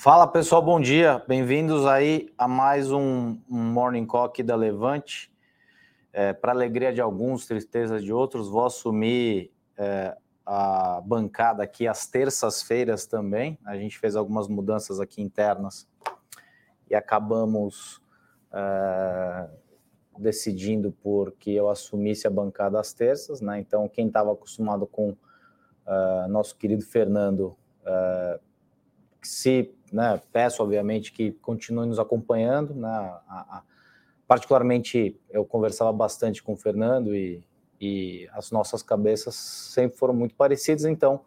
Fala pessoal, bom dia. Bem-vindos aí a mais um, um Morning Call aqui da Levante. É, Para alegria de alguns, tristeza de outros, vou assumir é, a bancada aqui às terças-feiras também. A gente fez algumas mudanças aqui internas e acabamos é, decidindo por que eu assumisse a bancada às terças, né? Então, quem estava acostumado com uh, nosso querido Fernando, uh, se né, peço, obviamente, que continue nos acompanhando. Né, a, a, particularmente, eu conversava bastante com o Fernando e, e as nossas cabeças sempre foram muito parecidas, então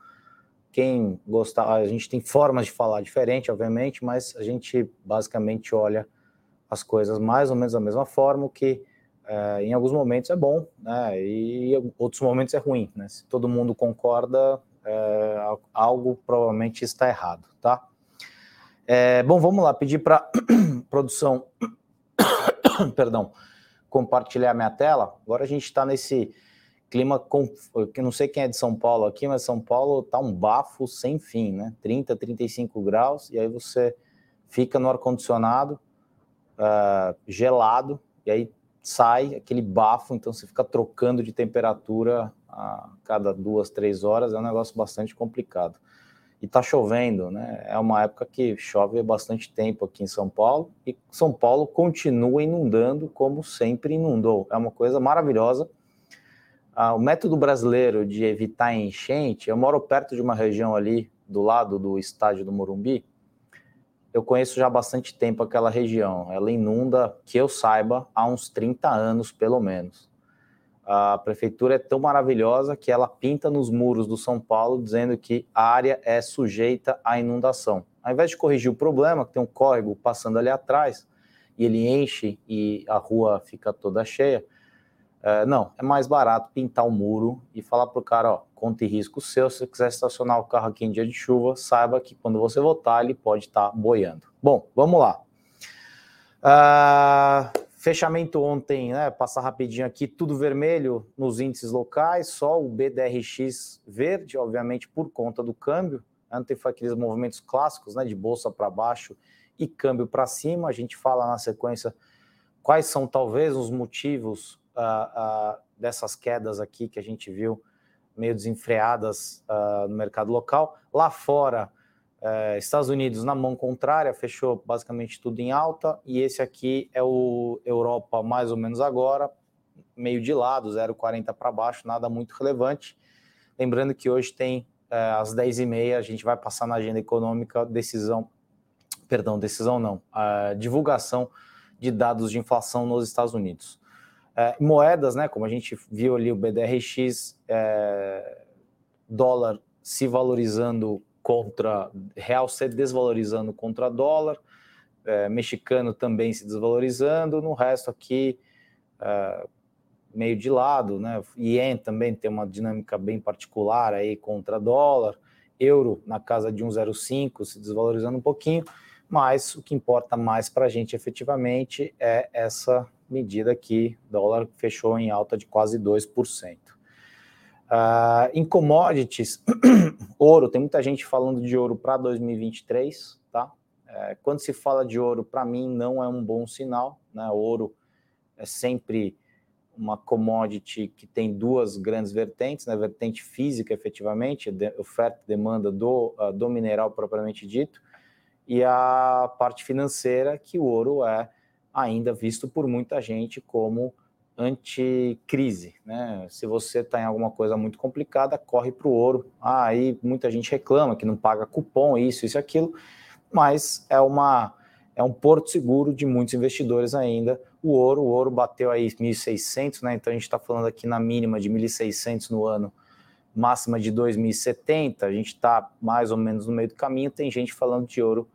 quem gostar, a gente tem formas de falar diferente, obviamente, mas a gente basicamente olha as coisas mais ou menos da mesma forma, que é, em alguns momentos é bom, né, e em outros momentos é ruim, né, se todo mundo concorda, é, algo provavelmente está errado, tá? É, bom, vamos lá, pedir para produção, perdão, compartilhar minha tela. Agora a gente está nesse clima, com, que não sei quem é de São Paulo aqui, mas São Paulo tá um bafo sem fim, né? 30, 35 graus, e aí você fica no ar-condicionado, uh, gelado, e aí sai aquele bafo, então você fica trocando de temperatura a cada duas, três horas, é um negócio bastante complicado e está chovendo, né? É uma época que chove bastante tempo aqui em São Paulo e São Paulo continua inundando como sempre inundou. É uma coisa maravilhosa. Ah, o método brasileiro de evitar enchente, eu moro perto de uma região ali do lado do estádio do Morumbi. Eu conheço já há bastante tempo aquela região. Ela inunda, que eu saiba, há uns 30 anos pelo menos. A prefeitura é tão maravilhosa que ela pinta nos muros do São Paulo dizendo que a área é sujeita à inundação. Ao invés de corrigir o problema, que tem um córrego passando ali atrás e ele enche e a rua fica toda cheia, é, não, é mais barato pintar o muro e falar para o cara, ó, conta e risco seu, se você quiser estacionar o carro aqui em dia de chuva, saiba que quando você voltar ele pode estar tá boiando. Bom, vamos lá. Uh, Fechamento ontem, né? Passar rapidinho aqui, tudo vermelho nos índices locais, só o BDRX verde, obviamente por conta do câmbio. Ontem foi aqueles movimentos clássicos, né? De bolsa para baixo e câmbio para cima. A gente fala na sequência quais são talvez os motivos uh, uh, dessas quedas aqui que a gente viu meio desenfreadas uh, no mercado local. Lá fora, é, Estados Unidos na mão contrária, fechou basicamente tudo em alta, e esse aqui é o Europa mais ou menos agora, meio de lado, 0,40 para baixo, nada muito relevante. Lembrando que hoje tem é, às 10h30, a gente vai passar na agenda econômica decisão, perdão, decisão não, divulgação de dados de inflação nos Estados Unidos. É, moedas, né, como a gente viu ali o BDRX, dólar se valorizando contra real se desvalorizando contra dólar, é, mexicano também se desvalorizando, no resto aqui é, meio de lado, né? Ien também tem uma dinâmica bem particular aí contra dólar, euro na casa de 1,05 se desvalorizando um pouquinho, mas o que importa mais para a gente efetivamente é essa medida aqui, dólar fechou em alta de quase 2%. Uh, em commodities, ouro, tem muita gente falando de ouro para 2023, tá? É, quando se fala de ouro, para mim não é um bom sinal, né? Ouro é sempre uma commodity que tem duas grandes vertentes, né? Vertente física, efetivamente, de, oferta e demanda do, uh, do mineral propriamente dito, e a parte financeira, que o ouro é ainda visto por muita gente como anticrise, né? Se você está em alguma coisa muito complicada, corre para o ouro. Ah, aí muita gente reclama que não paga cupom, isso, isso, aquilo, mas é uma é um porto seguro de muitos investidores ainda. O ouro, o ouro bateu aí 1.600, né? Então a gente está falando aqui na mínima de 1.600 no ano, máxima de 2.070. A gente está mais ou menos no meio do caminho. Tem gente falando de ouro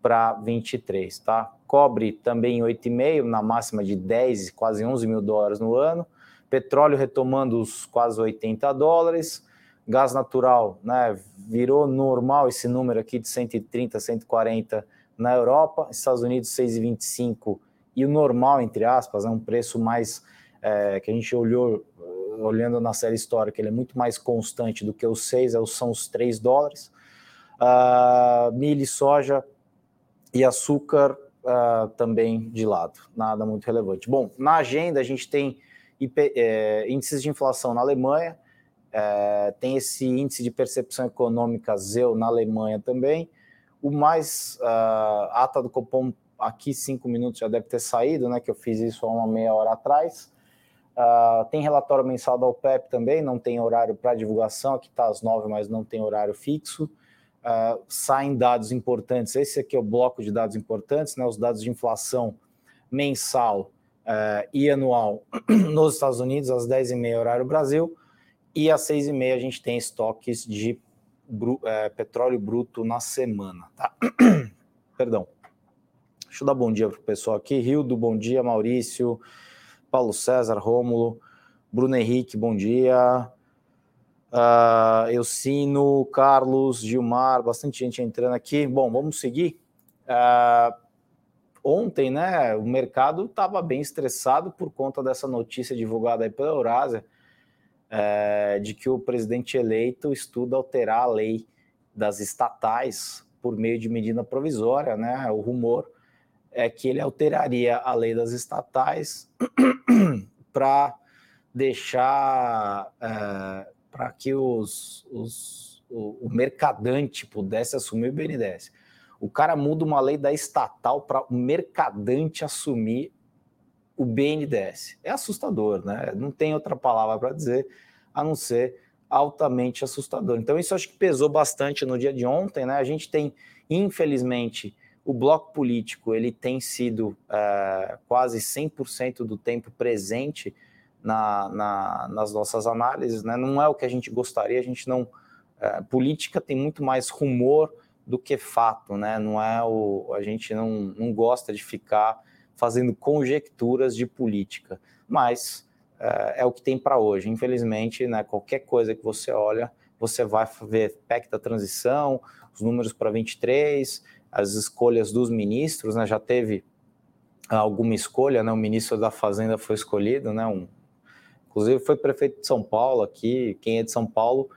para 23, tá? Cobre também 8,5, na máxima de 10, quase 11 mil dólares no ano. Petróleo retomando os quase 80 dólares. Gás natural, né? Virou normal esse número aqui de 130, 140 na Europa. Estados Unidos 6,25 e o normal, entre aspas, é um preço mais é, que a gente olhou olhando na série histórica, ele é muito mais constante do que os 6, é são os 3 dólares. Uh, milho e soja e açúcar uh, também de lado, nada muito relevante. Bom, na agenda a gente tem IP, é, índices de inflação na Alemanha, é, tem esse índice de percepção econômica ZEU na Alemanha também. O mais uh, ata do Copom aqui cinco minutos já deve ter saído, né? Que eu fiz isso há uma meia hora atrás. Uh, tem relatório mensal da OPEP também, não tem horário para divulgação, aqui está às nove, mas não tem horário fixo. Uh, saem dados importantes, esse aqui é o bloco de dados importantes, né, os dados de inflação mensal uh, e anual nos Estados Unidos, às 10h30 horário Brasil, e às 6h30 a gente tem estoques de bru petróleo bruto na semana. Tá? Perdão. Deixa eu dar bom dia para o pessoal aqui. Rildo, bom dia. Maurício, Paulo César, Rômulo, Bruno Henrique, bom dia. Uh, Elcino, Carlos, Gilmar, bastante gente entrando aqui. Bom, vamos seguir. Uh, ontem, né, o mercado estava bem estressado por conta dessa notícia divulgada aí pela Eurásia, uh, de que o presidente eleito estuda alterar a lei das estatais por meio de medida provisória, né? O rumor é que ele alteraria a lei das estatais para deixar é, para que os, os, o, o, mercadante pudesse assumir o BNDES. O cara muda uma lei da estatal para o mercadante assumir o BNDES. É assustador, né? Não tem outra palavra para dizer a não ser altamente assustador. Então, isso acho que pesou bastante no dia de ontem, né? A gente tem, infelizmente, o bloco político ele tem sido é, quase 100% do tempo presente na, na, nas nossas análises, né? não é o que a gente gostaria, a gente não. É, política tem muito mais rumor do que fato, né? Não é o. A gente não, não gosta de ficar fazendo conjecturas de política, mas é, é o que tem para hoje. Infelizmente, né, qualquer coisa que você olha, você vai ver PEC da transição, os números para 23, as escolhas dos ministros, né? Já teve alguma escolha, né? O ministro da Fazenda foi escolhido, né? Um, inclusive foi prefeito de São Paulo aqui. Quem é de São Paulo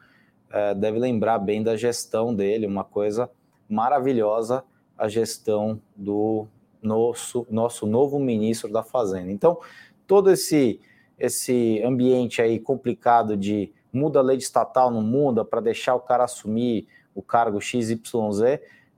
é, deve lembrar bem da gestão dele, uma coisa maravilhosa a gestão do nosso, nosso novo ministro da Fazenda. Então, todo esse, esse ambiente aí complicado de muda a lei estatal, não muda, para deixar o cara assumir o cargo XYZ,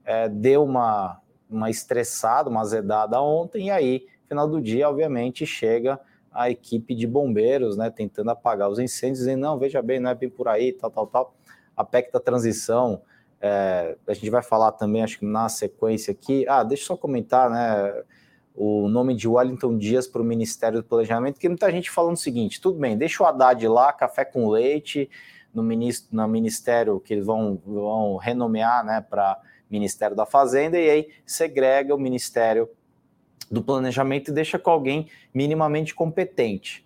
é, deu uma, uma estressada, uma azedada ontem, e aí, final do dia, obviamente, chega a equipe de bombeiros, né, tentando apagar os incêndios, dizendo, não, veja bem, não é bem por aí, tal, tal, tal. A PEC da transição, é, a gente vai falar também, acho que na sequência aqui, ah, deixa eu só comentar, né, o nome de Wellington Dias para o Ministério do Planejamento, que muita gente falando o seguinte, tudo bem, deixa o Haddad lá, café com leite, no, ministro, no ministério que eles vão, vão renomear, né, para Ministério da Fazenda, e aí segrega o Ministério do Planejamento e deixa com alguém minimamente competente.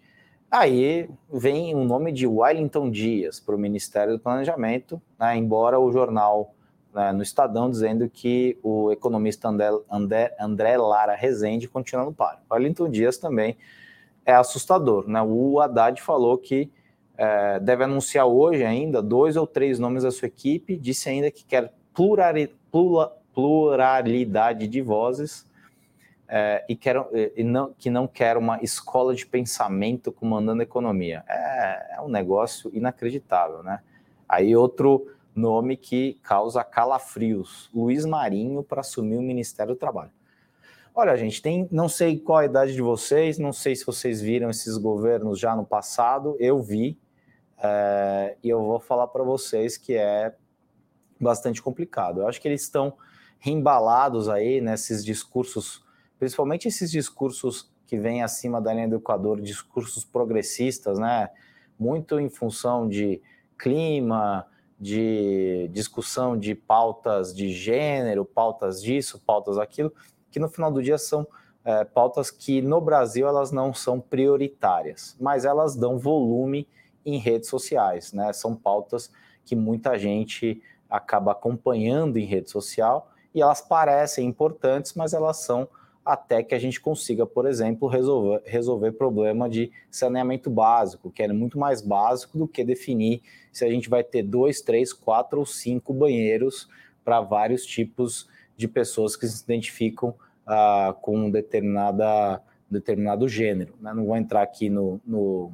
Aí vem o nome de Wellington Dias para o Ministério do Planejamento, né, embora o jornal né, no Estadão dizendo que o economista André, André, André Lara Rezende continua no par. Wellington Dias também é assustador. Né? O Haddad falou que é, deve anunciar hoje ainda dois ou três nomes da sua equipe, disse ainda que quer pluralidade de vozes é, e, quer, e não, que não quer uma escola de pensamento comandando a economia. É, é um negócio inacreditável, né? Aí outro nome que causa calafrios, Luiz Marinho para assumir o Ministério do Trabalho. Olha, gente, tem, não sei qual a idade de vocês, não sei se vocês viram esses governos já no passado, eu vi, é, e eu vou falar para vocês que é bastante complicado. Eu acho que eles estão reembalados aí nesses discursos, principalmente esses discursos que vêm acima da linha do Equador, discursos progressistas, né? Muito em função de clima, de discussão de pautas de gênero, pautas disso, pautas aquilo, que no final do dia são é, pautas que no Brasil elas não são prioritárias, mas elas dão volume em redes sociais, né? São pautas que muita gente acaba acompanhando em rede social e elas parecem importantes, mas elas são até que a gente consiga, por exemplo, resolver, resolver problema de saneamento básico, que é muito mais básico do que definir se a gente vai ter dois, três, quatro ou cinco banheiros para vários tipos de pessoas que se identificam uh, com um determinada, determinado gênero. Né? Não vou entrar aqui no, no,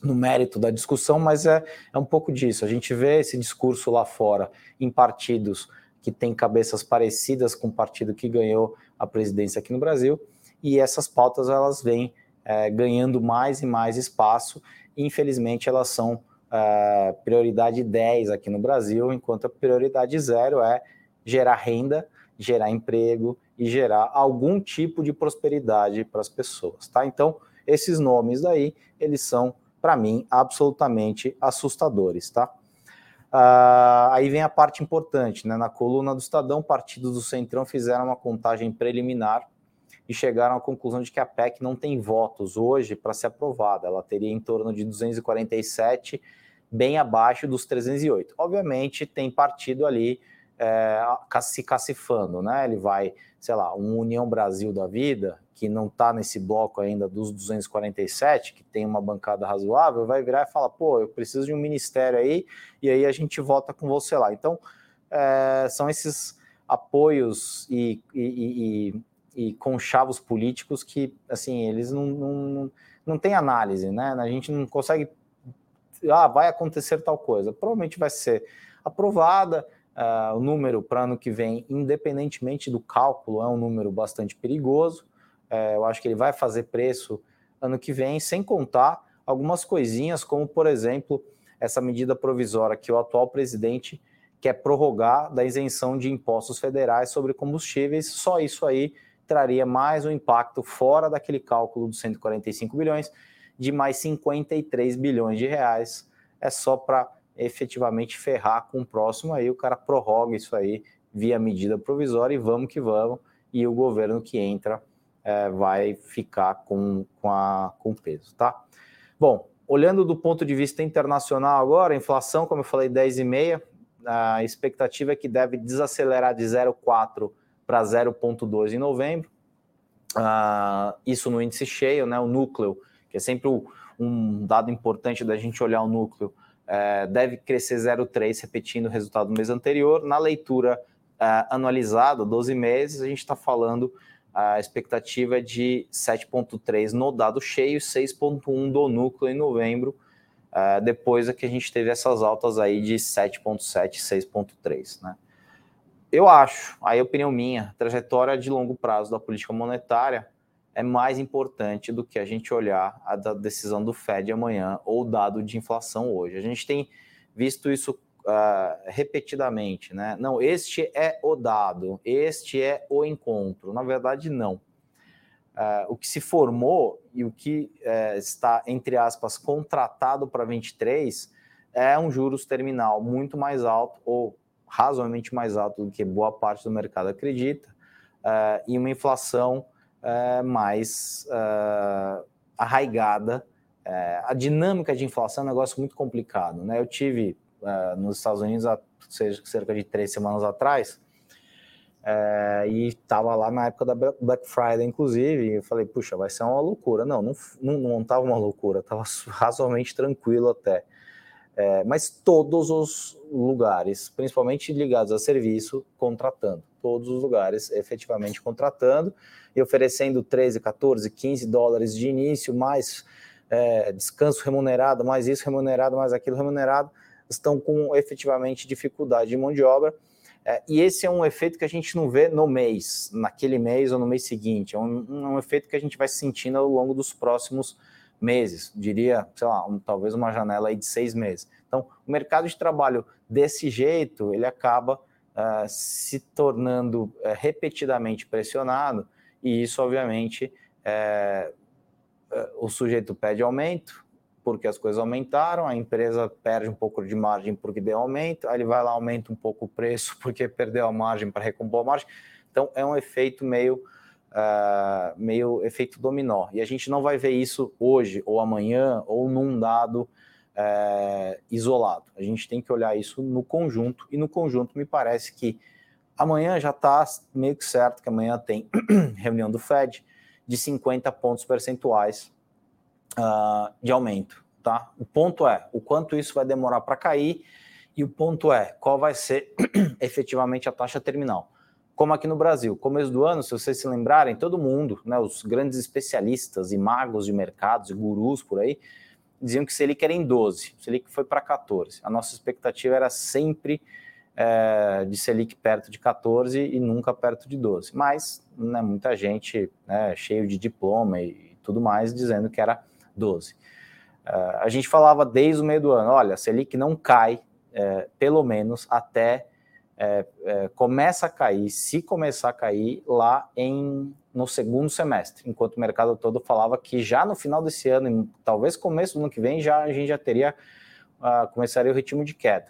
no mérito da discussão, mas é, é um pouco disso. A gente vê esse discurso lá fora em partidos que têm cabeças parecidas com o partido que ganhou a presidência aqui no Brasil, e essas pautas elas vêm é, ganhando mais e mais espaço, e infelizmente elas são é, prioridade 10 aqui no Brasil, enquanto a prioridade zero é gerar renda, gerar emprego e gerar algum tipo de prosperidade para as pessoas, tá? Então, esses nomes daí, eles são, para mim, absolutamente assustadores, tá? Uh, aí vem a parte importante, né? Na coluna do Estadão, partidos do Centrão fizeram uma contagem preliminar e chegaram à conclusão de que a PEC não tem votos hoje para ser aprovada. Ela teria em torno de 247, bem abaixo dos 308. Obviamente, tem partido ali é, se cacifando, né? Ele vai, sei lá, um União Brasil da vida, que não está nesse bloco ainda dos 247, que tem uma bancada razoável, vai virar e falar, pô, eu preciso de um ministério aí, e aí a gente vota com você lá. Então, é, são esses apoios e, e, e, e, conchavos políticos que, assim, eles não, não, não têm análise, né? A gente não consegue, ah, vai acontecer tal coisa. Provavelmente vai ser aprovada, Uh, o número para ano que vem, independentemente do cálculo, é um número bastante perigoso. Uh, eu acho que ele vai fazer preço ano que vem, sem contar algumas coisinhas, como, por exemplo, essa medida provisória que o atual presidente quer prorrogar da isenção de impostos federais sobre combustíveis. Só isso aí traria mais um impacto fora daquele cálculo dos 145 bilhões, de mais 53 bilhões de reais. É só para efetivamente ferrar com o próximo, aí o cara prorroga isso aí via medida provisória e vamos que vamos, e o governo que entra é, vai ficar com, com, a, com peso, tá? Bom, olhando do ponto de vista internacional agora, a inflação, como eu falei, 10,5, a expectativa é que deve desacelerar de 0,4 para 0,2 em novembro, uh, isso no índice cheio, né, o núcleo, que é sempre o, um dado importante da gente olhar o núcleo, é, deve crescer 0,3, repetindo o resultado do mês anterior. Na leitura é, anualizada, 12 meses, a gente está falando a expectativa é de 7,3 no dado cheio, 6,1 do núcleo em novembro, é, depois é que a gente teve essas altas aí de 7,7, 6,3, né? Eu acho, aí opinião minha, trajetória de longo prazo da política monetária é mais importante do que a gente olhar a decisão do Fed amanhã ou o dado de inflação hoje. A gente tem visto isso uh, repetidamente, né? Não, este é o dado, este é o encontro. Na verdade, não. Uh, o que se formou e o que uh, está, entre aspas, contratado para 23 é um juros terminal muito mais alto, ou razoavelmente mais alto do que boa parte do mercado acredita, uh, e uma inflação é, mais arraigada. É, a dinâmica de inflação é um negócio muito complicado. Né? Eu tive é, nos Estados Unidos há cerca de três semanas atrás, é, e estava lá na época da Black Friday, inclusive, e eu falei, puxa, vai ser uma loucura. Não, não, não, não tava uma loucura, estava razoavelmente tranquilo até. É, mas todos os lugares, principalmente ligados a serviço, contratando. Todos os lugares efetivamente contratando e oferecendo 13, 14, 15 dólares de início, mais é, descanso remunerado, mais isso remunerado, mais aquilo remunerado, estão com efetivamente dificuldade de mão de obra. É, e esse é um efeito que a gente não vê no mês, naquele mês ou no mês seguinte. É um, um efeito que a gente vai sentindo ao longo dos próximos meses, diria, sei lá, um, talvez uma janela aí de seis meses. Então, o mercado de trabalho desse jeito, ele acaba uh, se tornando uh, repetidamente pressionado e isso, obviamente, é, o sujeito pede aumento, porque as coisas aumentaram, a empresa perde um pouco de margem porque deu aumento, aí ele vai lá, aumenta um pouco o preço porque perdeu a margem para recompor a margem. Então, é um efeito meio, uh, meio efeito dominó. E a gente não vai ver isso hoje, ou amanhã, ou num dado uh, isolado. A gente tem que olhar isso no conjunto, e no conjunto me parece que Amanhã já está meio que certo que amanhã tem reunião do Fed de 50 pontos percentuais uh, de aumento. Tá? O ponto é o quanto isso vai demorar para cair e o ponto é qual vai ser efetivamente a taxa terminal. como aqui no Brasil. Começo do ano, se vocês se lembrarem, todo mundo, né, os grandes especialistas e magos de mercados e gurus por aí, diziam que Selic era em 12, Selic foi para 14. A nossa expectativa era sempre é, de Selic perto de 14 e nunca perto de 12. Mas né, muita gente né, cheio de diploma e tudo mais dizendo que era 12. É, a gente falava desde o meio do ano, olha, Selic não cai, é, pelo menos até é, é, começa a cair, se começar a cair lá em no segundo semestre, enquanto o mercado todo falava que já no final desse ano, talvez começo do ano que vem, já a gente já teria uh, começaria o ritmo de queda.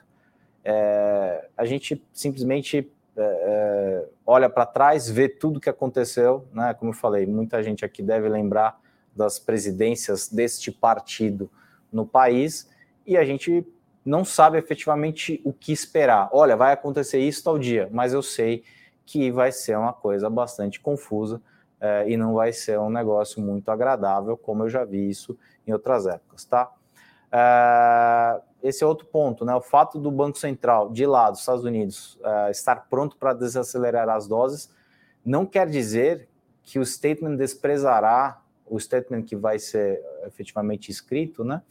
É, a gente simplesmente é, é olha para trás, vê tudo que aconteceu, né? Como eu falei, muita gente aqui deve lembrar das presidências deste partido no país e a gente não sabe efetivamente o que esperar. Olha, vai acontecer isso tal dia, mas eu sei que vai ser uma coisa bastante confusa é, e não vai ser um negócio muito agradável, como eu já vi isso em outras épocas, tá? É, esse é outro ponto, né? O fato do Banco Central de lá dos Estados Unidos é, estar pronto para desacelerar as doses não quer dizer que o statement desprezará o statement que vai ser efetivamente escrito, né?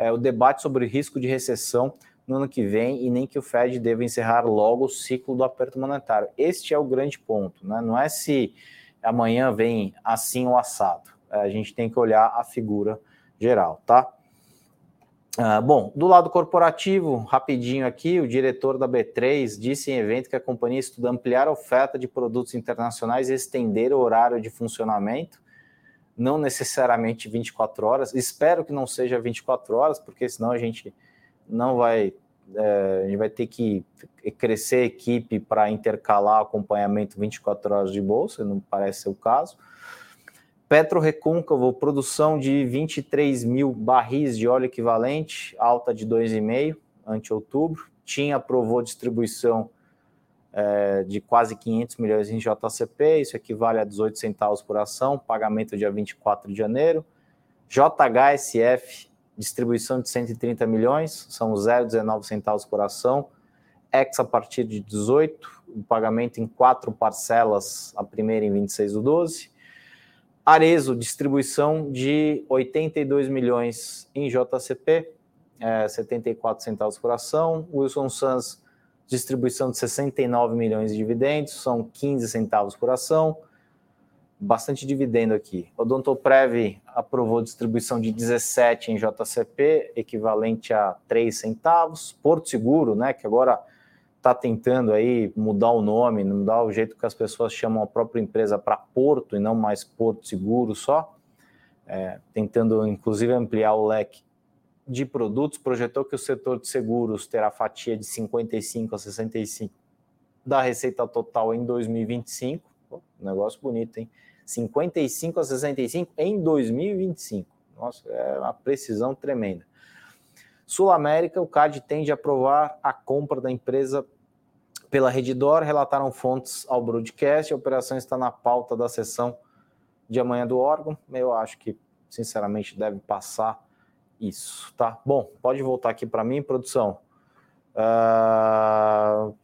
é, o debate sobre o risco de recessão no ano que vem e nem que o Fed deva encerrar logo o ciclo do aperto monetário. Este é o grande ponto, né? não é se amanhã vem assim ou assado. É, a gente tem que olhar a figura geral, tá? Ah, bom, do lado corporativo, rapidinho aqui, o diretor da B3 disse em evento que a companhia estuda ampliar a oferta de produtos internacionais e estender o horário de funcionamento não necessariamente 24 horas. Espero que não seja 24 horas, porque senão a gente não vai. É, a gente vai ter que crescer a equipe para intercalar acompanhamento 24 horas de bolsa, não parece ser o caso. Petro Recôncavo, produção de 23 mil barris de óleo equivalente, alta de 2,5 ante outubro. Tinha aprovou distribuição é, de quase 500 milhões em JCP, isso equivale a 18 centavos por ação, pagamento dia 24 de janeiro. JHSF, distribuição de 130 milhões, são 0,19 centavos por ação. Ex a partir de 18, o pagamento em quatro parcelas, a primeira em 26 do 12. Arezo, distribuição de 82 milhões em JCP, é, 74 centavos por ação. Wilson Sons, distribuição de 69 milhões de dividendos, são 15 centavos por ação, bastante dividendo aqui. Odontoprev aprovou distribuição de 17 em JCP, equivalente a 3 centavos. Porto Seguro, né, que agora está tentando aí mudar o nome, mudar o jeito que as pessoas chamam a própria empresa para Porto e não mais Porto Seguro só, é, tentando inclusive ampliar o leque de produtos projetou que o setor de seguros terá fatia de 55 a 65 da receita total em 2025. Pô, negócio bonito, hein? 55 a 65 em 2025. Nossa, é uma precisão tremenda. Sul América, o CAD tende a aprovar a compra da empresa pela Redditor, relataram fontes ao broadcast. A operação está na pauta da sessão de amanhã do órgão. Eu acho que, sinceramente, deve passar isso, tá? Bom, pode voltar aqui para mim, produção. Uh,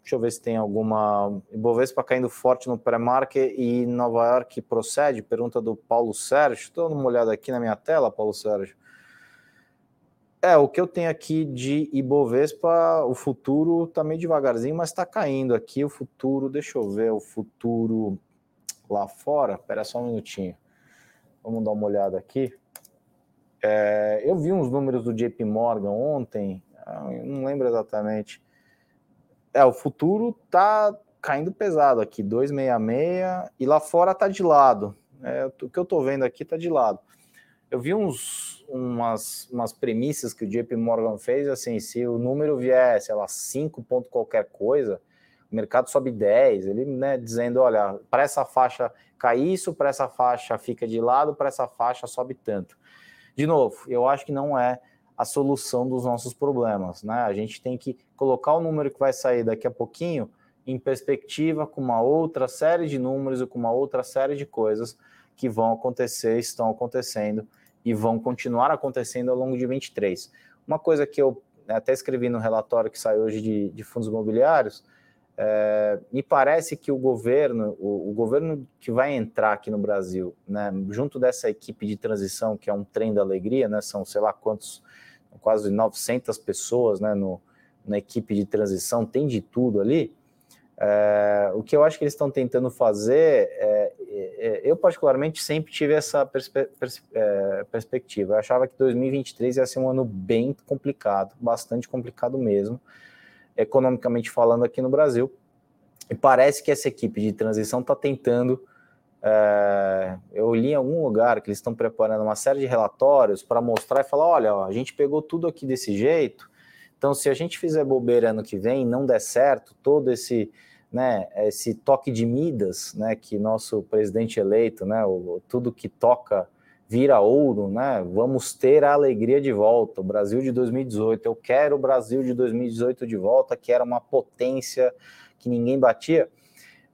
deixa eu ver se tem alguma. Ibovespa caindo forte no pré-market e Nova York procede? Pergunta do Paulo Sérgio. Estou dando uma olhada aqui na minha tela, Paulo Sérgio. É, o que eu tenho aqui de Ibovespa, o futuro tá meio devagarzinho, mas está caindo aqui. O futuro, deixa eu ver o futuro lá fora. Espera só um minutinho. Vamos dar uma olhada aqui. É, eu vi uns números do JP Morgan ontem, não lembro exatamente. É, o futuro tá caindo pesado aqui, 266, e lá fora tá de lado. É, o que eu tô vendo aqui tá de lado. Eu vi uns, umas, umas premissas que o JP Morgan fez, assim, se o número vier, sei lá, 5 ponto qualquer coisa, o mercado sobe 10, ele, né, dizendo, olha, para essa faixa cai isso, para essa faixa fica de lado, para essa faixa sobe tanto. De novo, eu acho que não é a solução dos nossos problemas, né? A gente tem que colocar o número que vai sair daqui a pouquinho em perspectiva com uma outra série de números e com uma outra série de coisas que vão acontecer, estão acontecendo e vão continuar acontecendo ao longo de 23. Uma coisa que eu até escrevi no relatório que saiu hoje de, de fundos imobiliários é, me parece que o governo, o, o, governo que vai entrar aqui no Brasil, né, junto dessa equipe de transição, que é um trem da alegria, né, são sei lá quantos, quase 900 pessoas né, no, na equipe de transição, tem de tudo ali. É, o que eu acho que eles estão tentando fazer, é, é, é eu particularmente sempre tive essa perspe pers é, perspectiva. Eu achava que 2023 ia ser um ano bem complicado, bastante complicado mesmo economicamente falando aqui no Brasil. E parece que essa equipe de transição está tentando. É, eu li em algum lugar que eles estão preparando uma série de relatórios para mostrar e falar: olha, ó, a gente pegou tudo aqui desse jeito, então se a gente fizer bobeira ano que vem não der certo, todo esse, né, esse toque de Midas, né, que nosso presidente eleito, né, o, tudo que toca vira ouro, né? Vamos ter a alegria de volta. O Brasil de 2018. Eu quero o Brasil de 2018 de volta, que era uma potência que ninguém batia.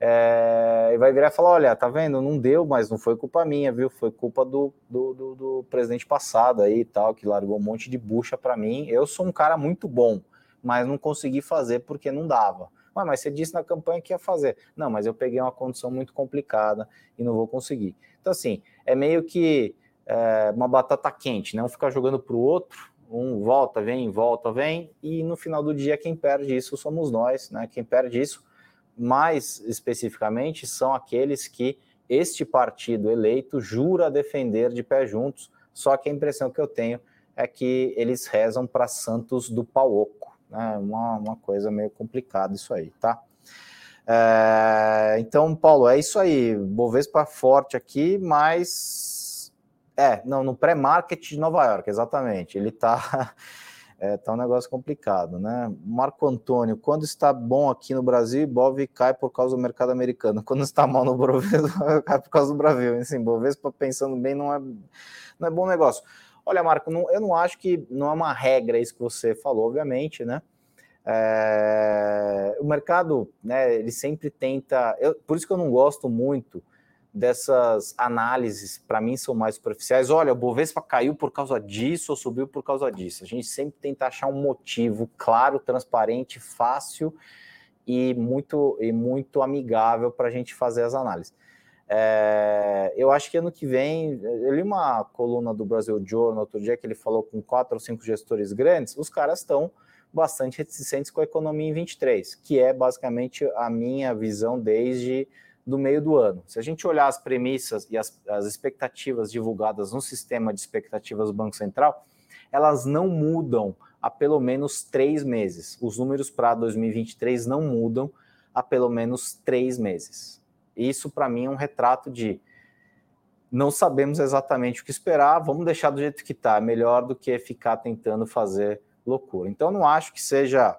É, e vai virar e falar: olha, tá vendo? Não deu, mas não foi culpa minha, viu? Foi culpa do, do, do, do presidente passado aí e tal, que largou um monte de bucha para mim. Eu sou um cara muito bom, mas não consegui fazer porque não dava. Ah, mas você disse na campanha que ia fazer. Não, mas eu peguei uma condição muito complicada e não vou conseguir. Então, assim, é meio que é, uma batata quente, né? Um ficar jogando para o outro, um volta, vem, volta, vem, e no final do dia quem perde isso somos nós, né? Quem perde isso, mais especificamente, são aqueles que este partido eleito jura defender de pé juntos, só que a impressão que eu tenho é que eles rezam para santos do pau oco, né? Uma, uma coisa meio complicada isso aí, tá? É, então, Paulo, é isso aí. Bovespa forte aqui, mas é, não, no pré-market de Nova York, exatamente. Ele está é, tá um negócio complicado, né? Marco Antônio, quando está bom aqui no Brasil, Bov cai por causa do mercado americano. Quando está mal no Bovespa, cai por causa do Brasil. Assim, Bovespa, pensando bem, não é, não é bom negócio. Olha, Marco, não, eu não acho que não é uma regra isso que você falou, obviamente, né? É, o mercado, né, ele sempre tenta... Eu, por isso que eu não gosto muito dessas análises, para mim, são mais superficiais. Olha, o Bovespa caiu por causa disso ou subiu por causa disso. A gente sempre tenta achar um motivo claro, transparente, fácil e muito, e muito amigável para a gente fazer as análises. É, eu acho que ano que vem, eu li uma coluna do Brasil Journal outro dia que ele falou com quatro ou cinco gestores grandes, os caras estão bastante reticentes com a economia em 23, que é basicamente a minha visão desde do meio do ano. Se a gente olhar as premissas e as, as expectativas divulgadas no sistema de expectativas do Banco Central, elas não mudam há pelo menos três meses. Os números para 2023 não mudam há pelo menos três meses. Isso, para mim, é um retrato de não sabemos exatamente o que esperar, vamos deixar do jeito que está, melhor do que ficar tentando fazer loucura. Então, não acho que seja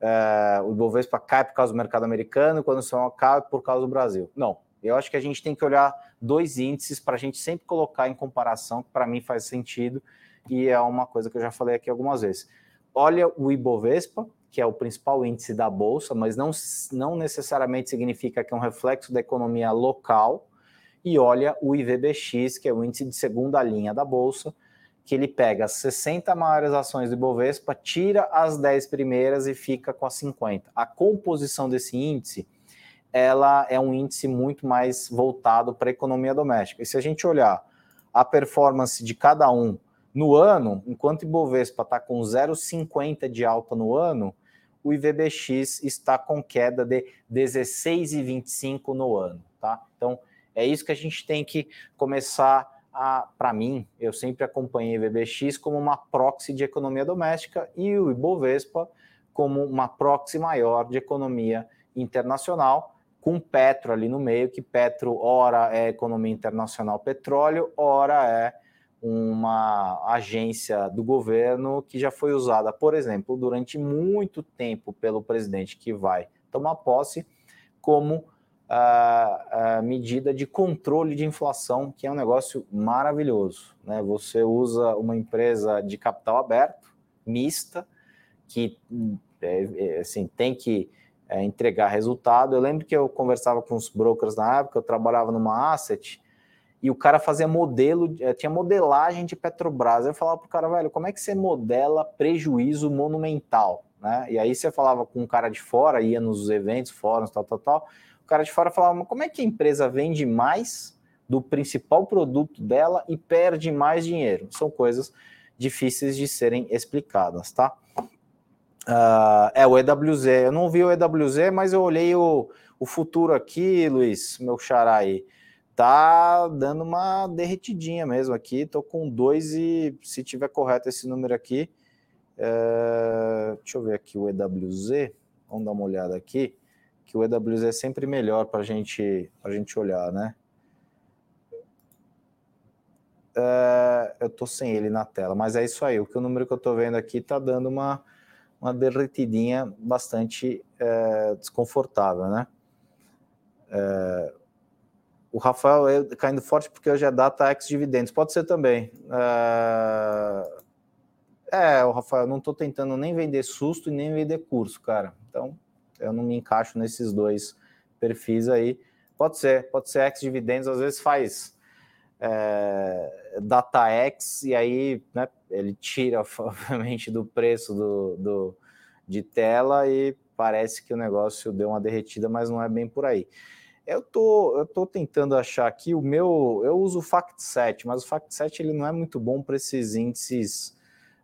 é, o Ibovespa cai por causa do mercado americano, quando o São cai por causa do Brasil. Não. Eu acho que a gente tem que olhar dois índices para a gente sempre colocar em comparação, que para mim faz sentido, e é uma coisa que eu já falei aqui algumas vezes. Olha o Ibovespa, que é o principal índice da Bolsa, mas não, não necessariamente significa que é um reflexo da economia local, e olha o IVBX, que é o índice de segunda linha da Bolsa, que ele pega as 60 maiores ações do Ibovespa, tira as 10 primeiras e fica com as 50. A composição desse índice, ela é um índice muito mais voltado para a economia doméstica. E se a gente olhar a performance de cada um no ano, enquanto o Ibovespa está com 0,50 de alta no ano, o IVBX está com queda de 16,25 no ano, tá? Então, é isso que a gente tem que começar para mim, eu sempre acompanhei IBBX como uma proxy de economia doméstica e o Ibovespa como uma proxy maior de economia internacional, com Petro ali no meio, que Petro ora é economia internacional petróleo, ora é uma agência do governo que já foi usada, por exemplo, durante muito tempo pelo presidente que vai tomar posse como a, medida de controle de inflação, que é um negócio maravilhoso. Né? Você usa uma empresa de capital aberto, mista, que é, é, assim, tem que é, entregar resultado. Eu lembro que eu conversava com os brokers na época, eu trabalhava numa asset, e o cara fazia modelo, tinha modelagem de Petrobras. Eu falava para o cara, velho, como é que você modela prejuízo monumental? né? E aí você falava com um cara de fora, ia nos eventos, fóruns, tal, tal, tal. Cara de fora falava, mas como é que a empresa vende mais do principal produto dela e perde mais dinheiro? São coisas difíceis de serem explicadas, tá? Uh, é o EWZ. Eu não vi o EWZ, mas eu olhei o, o futuro aqui, Luiz, meu xará aí. Tá dando uma derretidinha mesmo aqui. Tô com dois e se tiver correto esse número aqui, é, deixa eu ver aqui o EWZ. Vamos dar uma olhada aqui. Que o EWZ é sempre melhor para gente, a gente olhar, né? É, eu tô sem ele na tela, mas é isso aí. O que o número que eu tô vendo aqui tá dando uma uma derretidinha bastante é, desconfortável, né? É, o Rafael é caindo forte porque hoje é data ex dividendos. Pode ser também. É, é o Rafael, não estou tentando nem vender susto e nem vender curso, cara. Então, eu não me encaixo nesses dois perfis aí. Pode ser, pode ser ex dividendos, às vezes faz é, data X e aí né, ele tira, obviamente, do preço do, do, de tela e parece que o negócio deu uma derretida, mas não é bem por aí. Eu tô, eu tô tentando achar aqui o meu. Eu uso o FactSet, mas o FactSet ele não é muito bom para esses índices.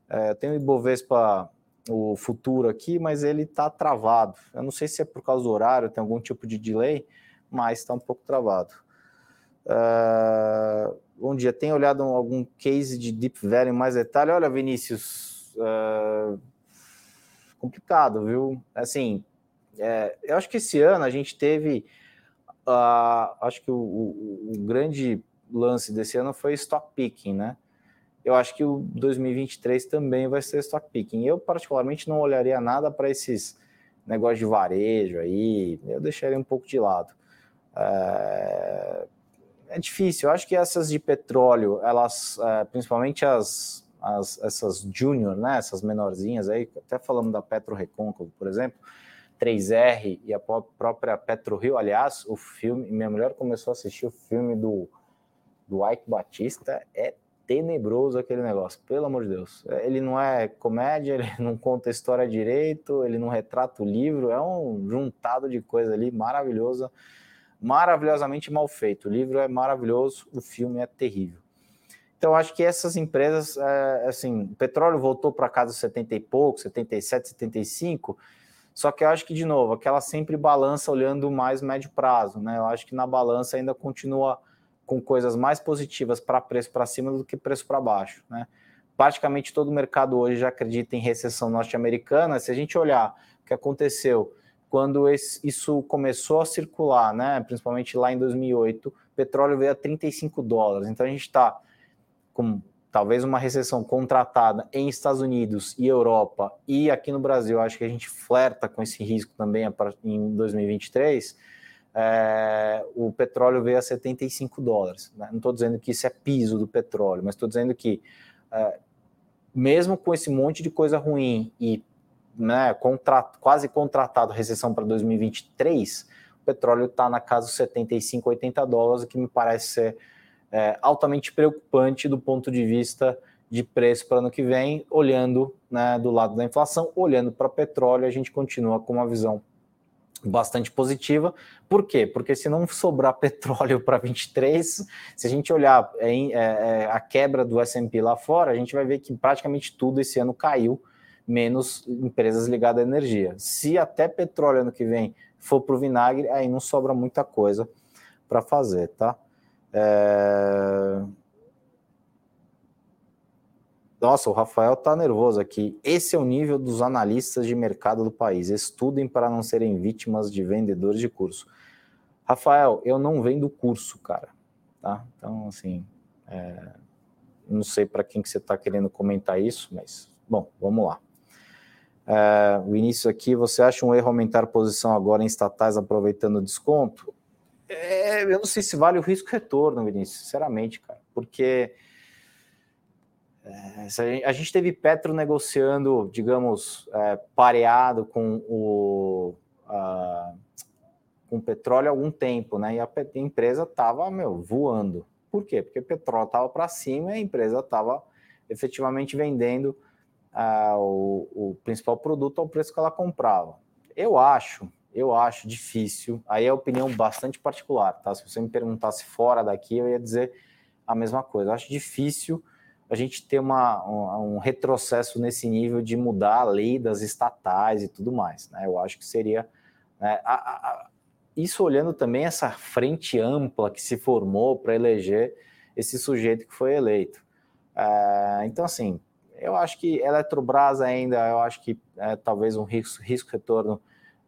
É, tem o Ibovespa, o futuro aqui, mas ele está travado. Eu não sei se é por causa do horário, tem algum tipo de delay, mas está um pouco travado. Uh, bom dia. Tem olhado algum case de Deep Value em mais detalhe? Olha, Vinícius, uh, complicado, viu? Assim, é, eu acho que esse ano a gente teve. Uh, acho que o, o, o, grande lance desse ano foi stock picking, né? Eu acho que o 2023 também vai ser stock picking. Eu, particularmente, não olharia nada para esses negócios de varejo aí, eu deixaria um pouco de lado. É, é difícil. Eu acho que essas de petróleo, elas, é, principalmente as, as, essas junior, né, essas menorzinhas aí, até falamos da Petro Recôncavo, por exemplo, 3R e a própria Petro Rio. Aliás, o filme, minha mulher começou a assistir o filme do, do Ike Batista, é tenebroso aquele negócio, pelo amor de Deus. Ele não é comédia, ele não conta a história direito, ele não retrata o livro, é um juntado de coisa ali maravilhosa maravilhosamente mal feito. O livro é maravilhoso, o filme é terrível. Então, acho que essas empresas, é, assim, o petróleo voltou para casa 70 e pouco, 77, 75, só que eu acho que, de novo, aquela sempre balança olhando mais médio prazo, né? Eu acho que na balança ainda continua com coisas mais positivas para preço para cima do que preço para baixo, né? Praticamente todo o mercado hoje já acredita em recessão norte-americana. Se a gente olhar o que aconteceu quando esse, isso começou a circular, né, principalmente lá em 2008, o petróleo veio a 35 dólares. Então a gente está com talvez uma recessão contratada em Estados Unidos e Europa e aqui no Brasil, acho que a gente flerta com esse risco também em 2023. É, o petróleo veio a 75 dólares. Né? Não estou dizendo que isso é piso do petróleo, mas estou dizendo que, é, mesmo com esse monte de coisa ruim e né, quase contratado recessão para 2023, o petróleo está na casa dos 75, 80 dólares, o que me parece ser é, altamente preocupante do ponto de vista de preço para ano que vem, olhando né, do lado da inflação, olhando para petróleo, a gente continua com uma visão bastante positiva. Por quê? Porque se não sobrar petróleo para 23, se a gente olhar em, é, é, a quebra do S&P lá fora, a gente vai ver que praticamente tudo esse ano caiu menos empresas ligadas à energia. Se até petróleo ano que vem for para o vinagre, aí não sobra muita coisa para fazer, tá? É... Nossa, o Rafael tá nervoso aqui. Esse é o nível dos analistas de mercado do país. Estudem para não serem vítimas de vendedores de curso. Rafael, eu não vendo curso, cara. Tá? Então, assim, é... não sei para quem que você está querendo comentar isso, mas, bom, vamos lá. É, o início aqui, você acha um erro aumentar posição agora em estatais aproveitando o desconto? É, eu não sei se vale o risco retorno, Vinícius, sinceramente, cara, porque a gente teve Petro negociando, digamos, é, pareado com o a, com petróleo há algum tempo, né? E a, a empresa estava, meu, voando. Por quê? Porque o petróleo estava para cima e a empresa estava efetivamente vendendo o, o principal produto ao preço que ela comprava. Eu acho, eu acho difícil, aí é opinião bastante particular, tá? Se você me perguntasse fora daqui, eu ia dizer a mesma coisa. Eu acho difícil a gente ter uma, um, um, retrocesso nesse nível de mudar a lei das estatais e tudo mais. Né? Eu acho que seria. Né, a, a, isso olhando também essa frente ampla que se formou para eleger esse sujeito que foi eleito. É, então, assim, eu acho que Eletrobras ainda, eu acho que é, talvez um risco, risco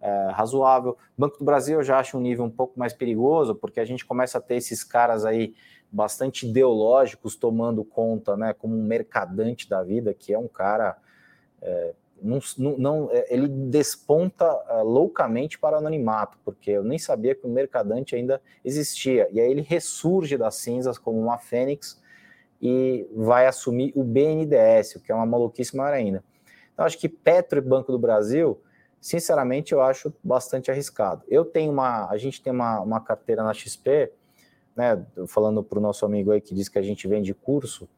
é, razoável. Banco do Brasil eu já acho um nível um pouco mais perigoso, porque a gente começa a ter esses caras aí bastante ideológicos tomando conta, né, como um mercadante da vida, que é um cara. É, não, não, é, ele desponta é, loucamente para o anonimato, porque eu nem sabia que o mercadante ainda existia. E aí ele ressurge das cinzas como uma fênix e vai assumir o BNDES, o que é uma maluquice maior ainda. Então, acho que Petro e Banco do Brasil, sinceramente, eu acho bastante arriscado. Eu tenho uma, a gente tem uma, uma carteira na XP né, falando para o nosso amigo aí que diz que a gente vende curso,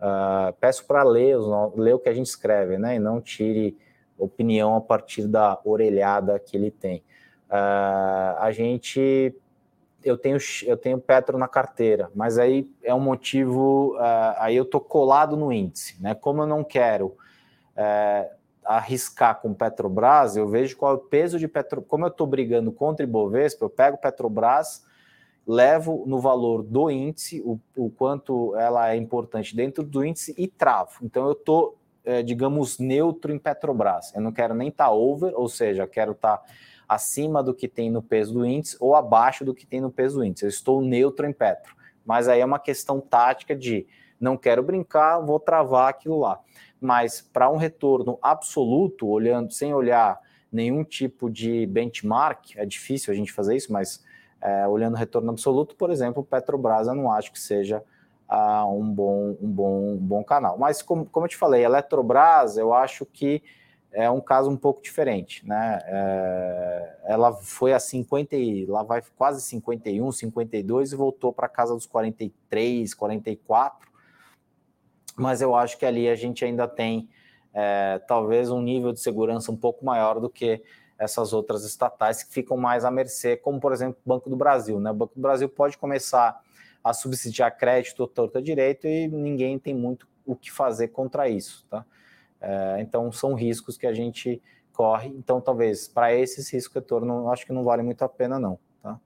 uh, peço para ler, ler o que a gente escreve, né, e não tire opinião a partir da orelhada que ele tem. Uh, a gente, eu tenho, eu tenho Petro na carteira, mas aí é um motivo, uh, aí eu tô colado no índice, né, como eu não quero arriscar com Petrobras, eu vejo qual é o peso de Petro, como eu estou brigando contra Ibovespa, eu pego Petrobras levo no valor do índice o, o quanto ela é importante dentro do índice e travo. Então eu estou, é, digamos, neutro em Petrobras. Eu não quero nem estar tá over, ou seja, quero estar tá acima do que tem no peso do índice ou abaixo do que tem no peso do índice. Eu estou neutro em Petro. Mas aí é uma questão tática de não quero brincar, vou travar aquilo lá. Mas para um retorno absoluto, olhando sem olhar nenhum tipo de benchmark, é difícil a gente fazer isso, mas é, olhando retorno absoluto, por exemplo, Petrobras eu não acho que seja ah, um, bom, um, bom, um bom canal. Mas, como, como eu te falei, Eletrobras eu acho que é um caso um pouco diferente, né? É, ela foi a 50, lá vai quase 51, 52 e voltou para casa dos 43, 44. Mas eu acho que ali a gente ainda tem é, talvez um nível de segurança um pouco maior do que essas outras estatais que ficam mais à mercê, como por exemplo o Banco do Brasil. Né? O Banco do Brasil pode começar a subsidiar crédito torta direito e ninguém tem muito o que fazer contra isso. Tá? É, então são riscos que a gente corre. Então talvez para esses riscos retorno acho que não vale muito a pena não. Tá?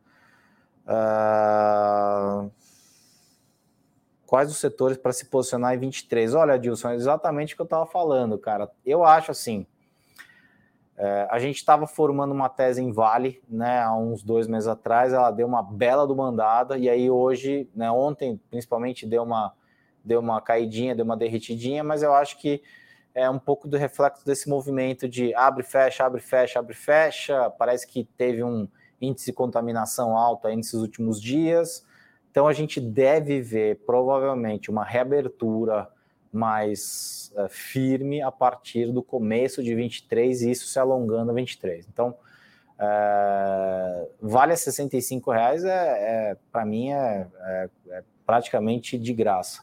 Uh... Quais os setores para se posicionar em 23? Olha, Dilson, é exatamente o que eu estava falando, cara. Eu acho assim, é, a gente estava formando uma tese em Vale, né, há uns dois meses atrás, ela deu uma bela do mandada, e aí hoje, né, ontem principalmente deu uma, deu uma caidinha, deu uma derretidinha, mas eu acho que é um pouco do reflexo desse movimento de abre, fecha, abre, fecha, abre, fecha, parece que teve um índice de contaminação alto aí nesses últimos dias, então a gente deve ver provavelmente uma reabertura mais uh, firme a partir do começo de 23 e isso se alongando a 23. Então, uh, vale a 65 reais é, é para mim é, é, é, praticamente de graça.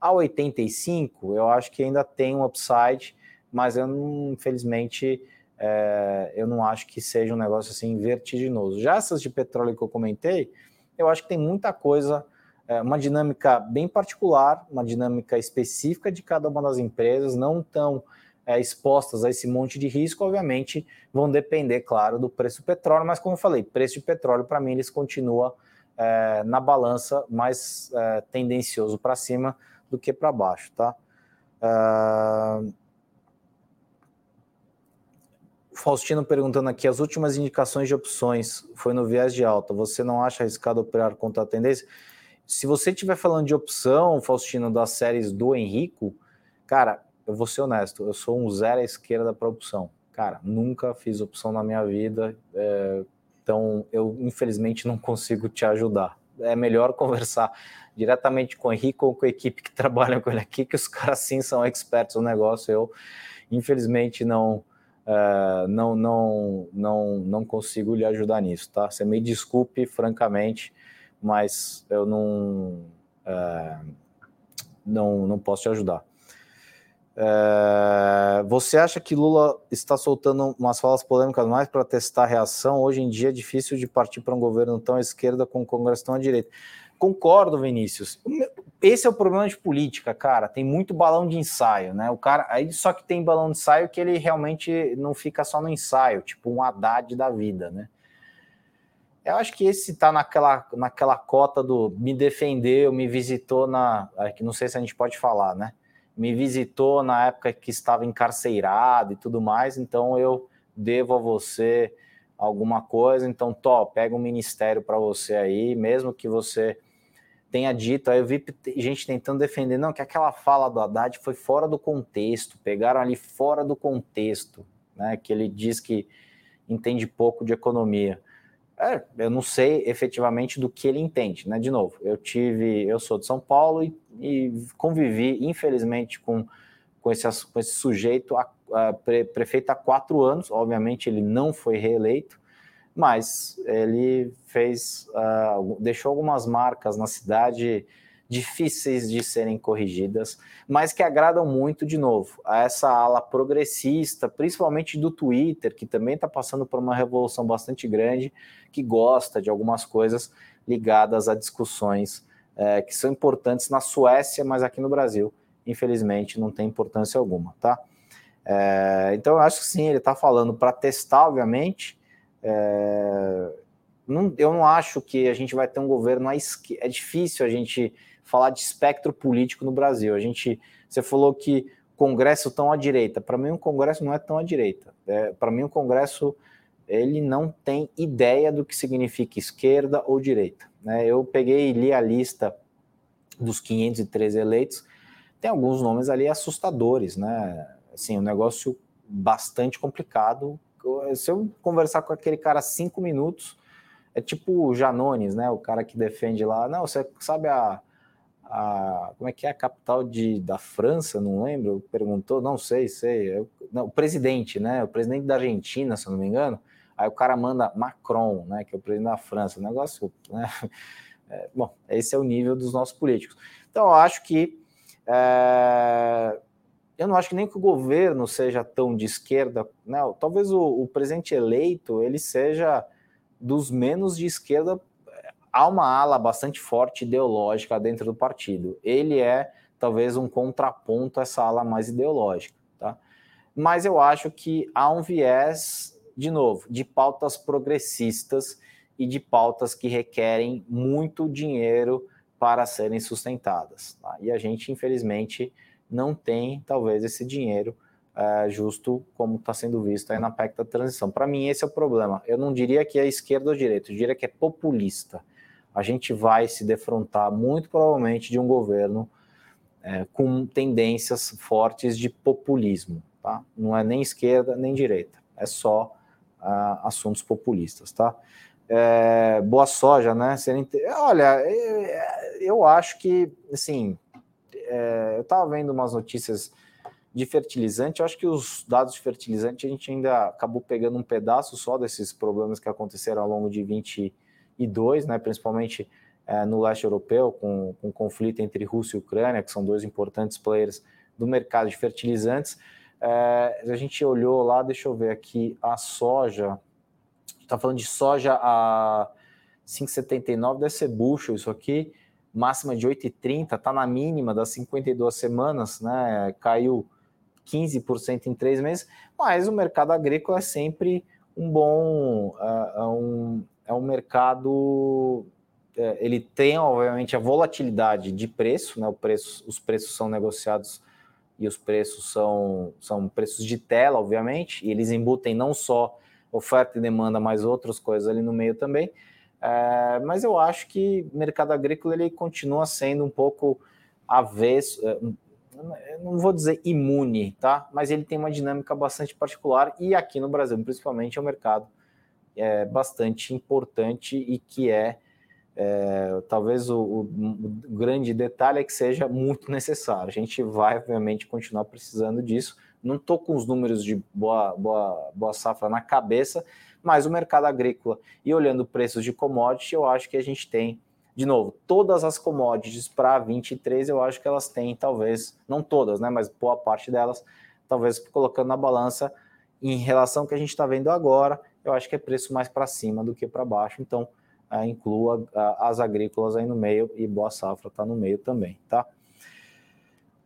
A 85 eu acho que ainda tem um upside, mas eu não, infelizmente é, eu não acho que seja um negócio assim vertiginoso. Já essas de petróleo que eu comentei, eu acho que tem muita coisa uma dinâmica bem particular, uma dinâmica específica de cada uma das empresas, não tão é, expostas a esse monte de risco, obviamente vão depender, claro, do preço do petróleo, mas como eu falei, preço de petróleo para mim eles continua é, na balança mais é, tendencioso para cima do que para baixo, tá? Uh... Faustino perguntando aqui, as últimas indicações de opções foi no viés de alta, você não acha arriscado operar contra a tendência? Se você estiver falando de opção, Faustino, das séries do Henrico, cara, eu vou ser honesto, eu sou um zero à esquerda para opção. Cara, nunca fiz opção na minha vida, é, então eu infelizmente não consigo te ajudar. É melhor conversar diretamente com o Henrico ou com a equipe que trabalha com ele aqui, que os caras sim são expertos no negócio. Eu, infelizmente, não. Uh, não, não, não, não consigo lhe ajudar nisso, tá? Você me desculpe, francamente, mas eu não, é, não, não posso te ajudar. É, você acha que Lula está soltando umas falas polêmicas mais para testar a reação? Hoje em dia é difícil de partir para um governo tão à esquerda com o Congresso tão à direita. Concordo, Vinícius. Esse é o problema de política, cara. Tem muito balão de ensaio, né? O cara aí só que tem balão de ensaio que ele realmente não fica só no ensaio, tipo um Haddad da vida, né? Eu acho que esse está naquela, naquela cota do me defendeu, me visitou na. Que não sei se a gente pode falar, né? Me visitou na época que estava encarcerado e tudo mais, então eu devo a você alguma coisa. Então, Tó, pega um ministério para você aí, mesmo que você tenha dito. Aí eu vi gente tentando defender, não, que aquela fala do Haddad foi fora do contexto, pegaram ali fora do contexto, né? Que ele diz que entende pouco de economia. É, eu não sei efetivamente do que ele entende, né? De novo, eu tive, eu sou de São Paulo e, e convivi, infelizmente, com, com, esse, com esse sujeito, a, a pre, prefeito há quatro anos. Obviamente, ele não foi reeleito, mas ele fez, uh, deixou algumas marcas na cidade difíceis de serem corrigidas, mas que agradam muito, de novo, a essa ala progressista, principalmente do Twitter, que também está passando por uma revolução bastante grande, que gosta de algumas coisas ligadas a discussões é, que são importantes na Suécia, mas aqui no Brasil, infelizmente, não tem importância alguma, tá? É, então, eu acho que sim, ele está falando para testar, obviamente. É, não, eu não acho que a gente vai ter um governo à esquerda. É difícil a gente falar de espectro político no Brasil. A gente, você falou que Congresso tão à direita. Para mim, um Congresso não é tão à direita. É, Para mim, o um Congresso ele não tem ideia do que significa esquerda ou direita. Né? Eu peguei e li a lista dos 513 eleitos. Tem alguns nomes ali assustadores, né? Assim, um negócio bastante complicado. Se eu conversar com aquele cara cinco minutos, é tipo o Janones, né? O cara que defende lá. Não, você sabe a a, como é que é a capital de, da França, não lembro, perguntou, não sei, sei, eu, não, o presidente, né, o presidente da Argentina, se eu não me engano, aí o cara manda Macron, né, que é o presidente da França, o negócio, né, é, bom, esse é o nível dos nossos políticos. Então, eu acho que, é, eu não acho que nem que o governo seja tão de esquerda, né, talvez o, o presidente eleito, ele seja dos menos de esquerda há uma ala bastante forte ideológica dentro do partido. Ele é talvez um contraponto a essa ala mais ideológica, tá? Mas eu acho que há um viés, de novo, de pautas progressistas e de pautas que requerem muito dinheiro para serem sustentadas. Tá? E a gente, infelizmente, não tem, talvez, esse dinheiro é, justo como está sendo visto aí na PEC da transição. Para mim, esse é o problema. Eu não diria que é esquerda ou direita, eu diria que é populista a gente vai se defrontar muito provavelmente de um governo é, com tendências fortes de populismo, tá? Não é nem esquerda nem direita, é só uh, assuntos populistas, tá? É, boa soja, né? Olha, é, eu acho que, assim, é, eu estava vendo umas notícias de fertilizante, eu acho que os dados de fertilizante a gente ainda acabou pegando um pedaço só desses problemas que aconteceram ao longo de 20 e dois, né, principalmente é, no leste europeu, com, com o conflito entre Rússia e Ucrânia, que são dois importantes players do mercado de fertilizantes. É, a gente olhou lá, deixa eu ver aqui, a soja, está falando de soja a 5,79, deve ser bushel isso aqui, máxima de 8,30, está na mínima das 52 semanas, né, caiu 15% em três meses, mas o mercado agrícola é sempre um bom, uh, um, é um mercado, é, ele tem obviamente a volatilidade de preço, né? Preço, os preços são negociados e os preços são, são preços de tela, obviamente, e eles embutem não só oferta e demanda, mas outras coisas ali no meio também. É, mas eu acho que o mercado agrícola ele continua sendo um pouco avesso, é, não vou dizer imune, tá? Mas ele tem uma dinâmica bastante particular e aqui no Brasil, principalmente, é o mercado é, bastante importante e que é, é talvez o, o, o, grande detalhe é que seja muito necessário. A gente vai, obviamente, continuar precisando disso. Não estou com os números de boa, boa, boa safra na cabeça, mas o mercado agrícola e olhando preços de commodity, eu acho que a gente tem de novo, todas as commodities para 23 eu acho que elas têm, talvez, não todas, né, mas boa parte delas, talvez colocando na balança em relação ao que a gente está vendo agora, eu acho que é preço mais para cima do que para baixo, então uh, inclua as agrícolas aí no meio e boa safra está no meio também, tá?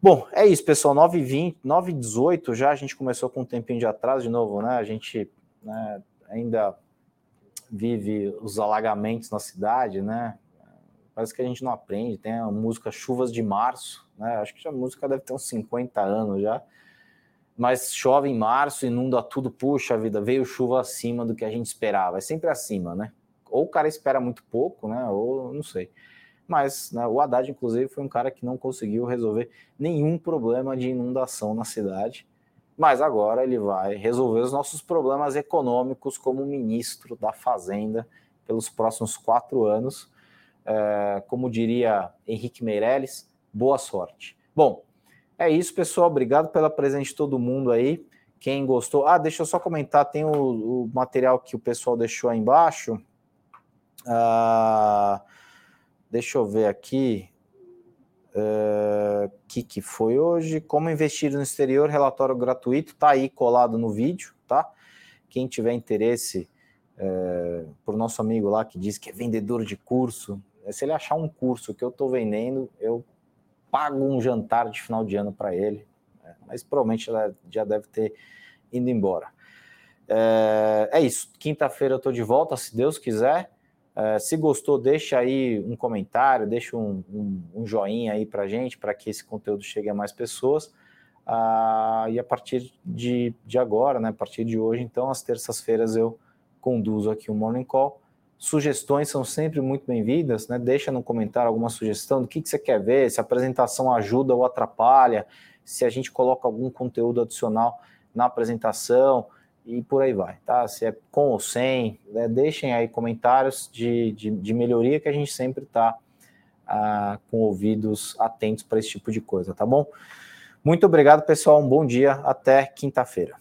Bom, é isso, pessoal. 9h20, 9h18 já a gente começou com um tempinho de atraso de novo, né? A gente né, ainda vive os alagamentos na cidade, né? Parece que a gente não aprende. Tem a música Chuvas de Março, né? Acho que a música deve ter uns 50 anos já. Mas chove em março, inunda tudo, puxa vida, veio chuva acima do que a gente esperava. É sempre acima, né? Ou o cara espera muito pouco, né? Ou não sei. Mas né, o Haddad, inclusive, foi um cara que não conseguiu resolver nenhum problema de inundação na cidade. Mas agora ele vai resolver os nossos problemas econômicos como ministro da Fazenda pelos próximos quatro anos. É, como diria Henrique Meirelles, boa sorte. Bom, é isso, pessoal. Obrigado pela presença de todo mundo aí. Quem gostou. Ah, deixa eu só comentar: tem o, o material que o pessoal deixou aí embaixo. Ah, Deixa eu ver aqui. O uh, que, que foi hoje? Como investir no exterior, relatório gratuito, tá aí colado no vídeo, tá? Quem tiver interesse, uh, por nosso amigo lá que diz que é vendedor de curso, se ele achar um curso que eu estou vendendo, eu pago um jantar de final de ano para ele, né? mas provavelmente já deve ter ido embora. É, é isso. Quinta-feira eu estou de volta, se Deus quiser. Uh, se gostou, deixa aí um comentário, deixa um, um, um joinha aí para gente, para que esse conteúdo chegue a mais pessoas. Uh, e a partir de, de agora, né, a partir de hoje, então, às terças-feiras eu conduzo aqui o Morning Call. Sugestões são sempre muito bem-vindas, né? Deixa no comentário alguma sugestão do que, que você quer ver, se a apresentação ajuda ou atrapalha, se a gente coloca algum conteúdo adicional na apresentação, e por aí vai, tá? Se é com ou sem, né? deixem aí comentários de, de, de, melhoria que a gente sempre está ah, com ouvidos atentos para esse tipo de coisa, tá bom? Muito obrigado, pessoal. Um bom dia. Até quinta-feira.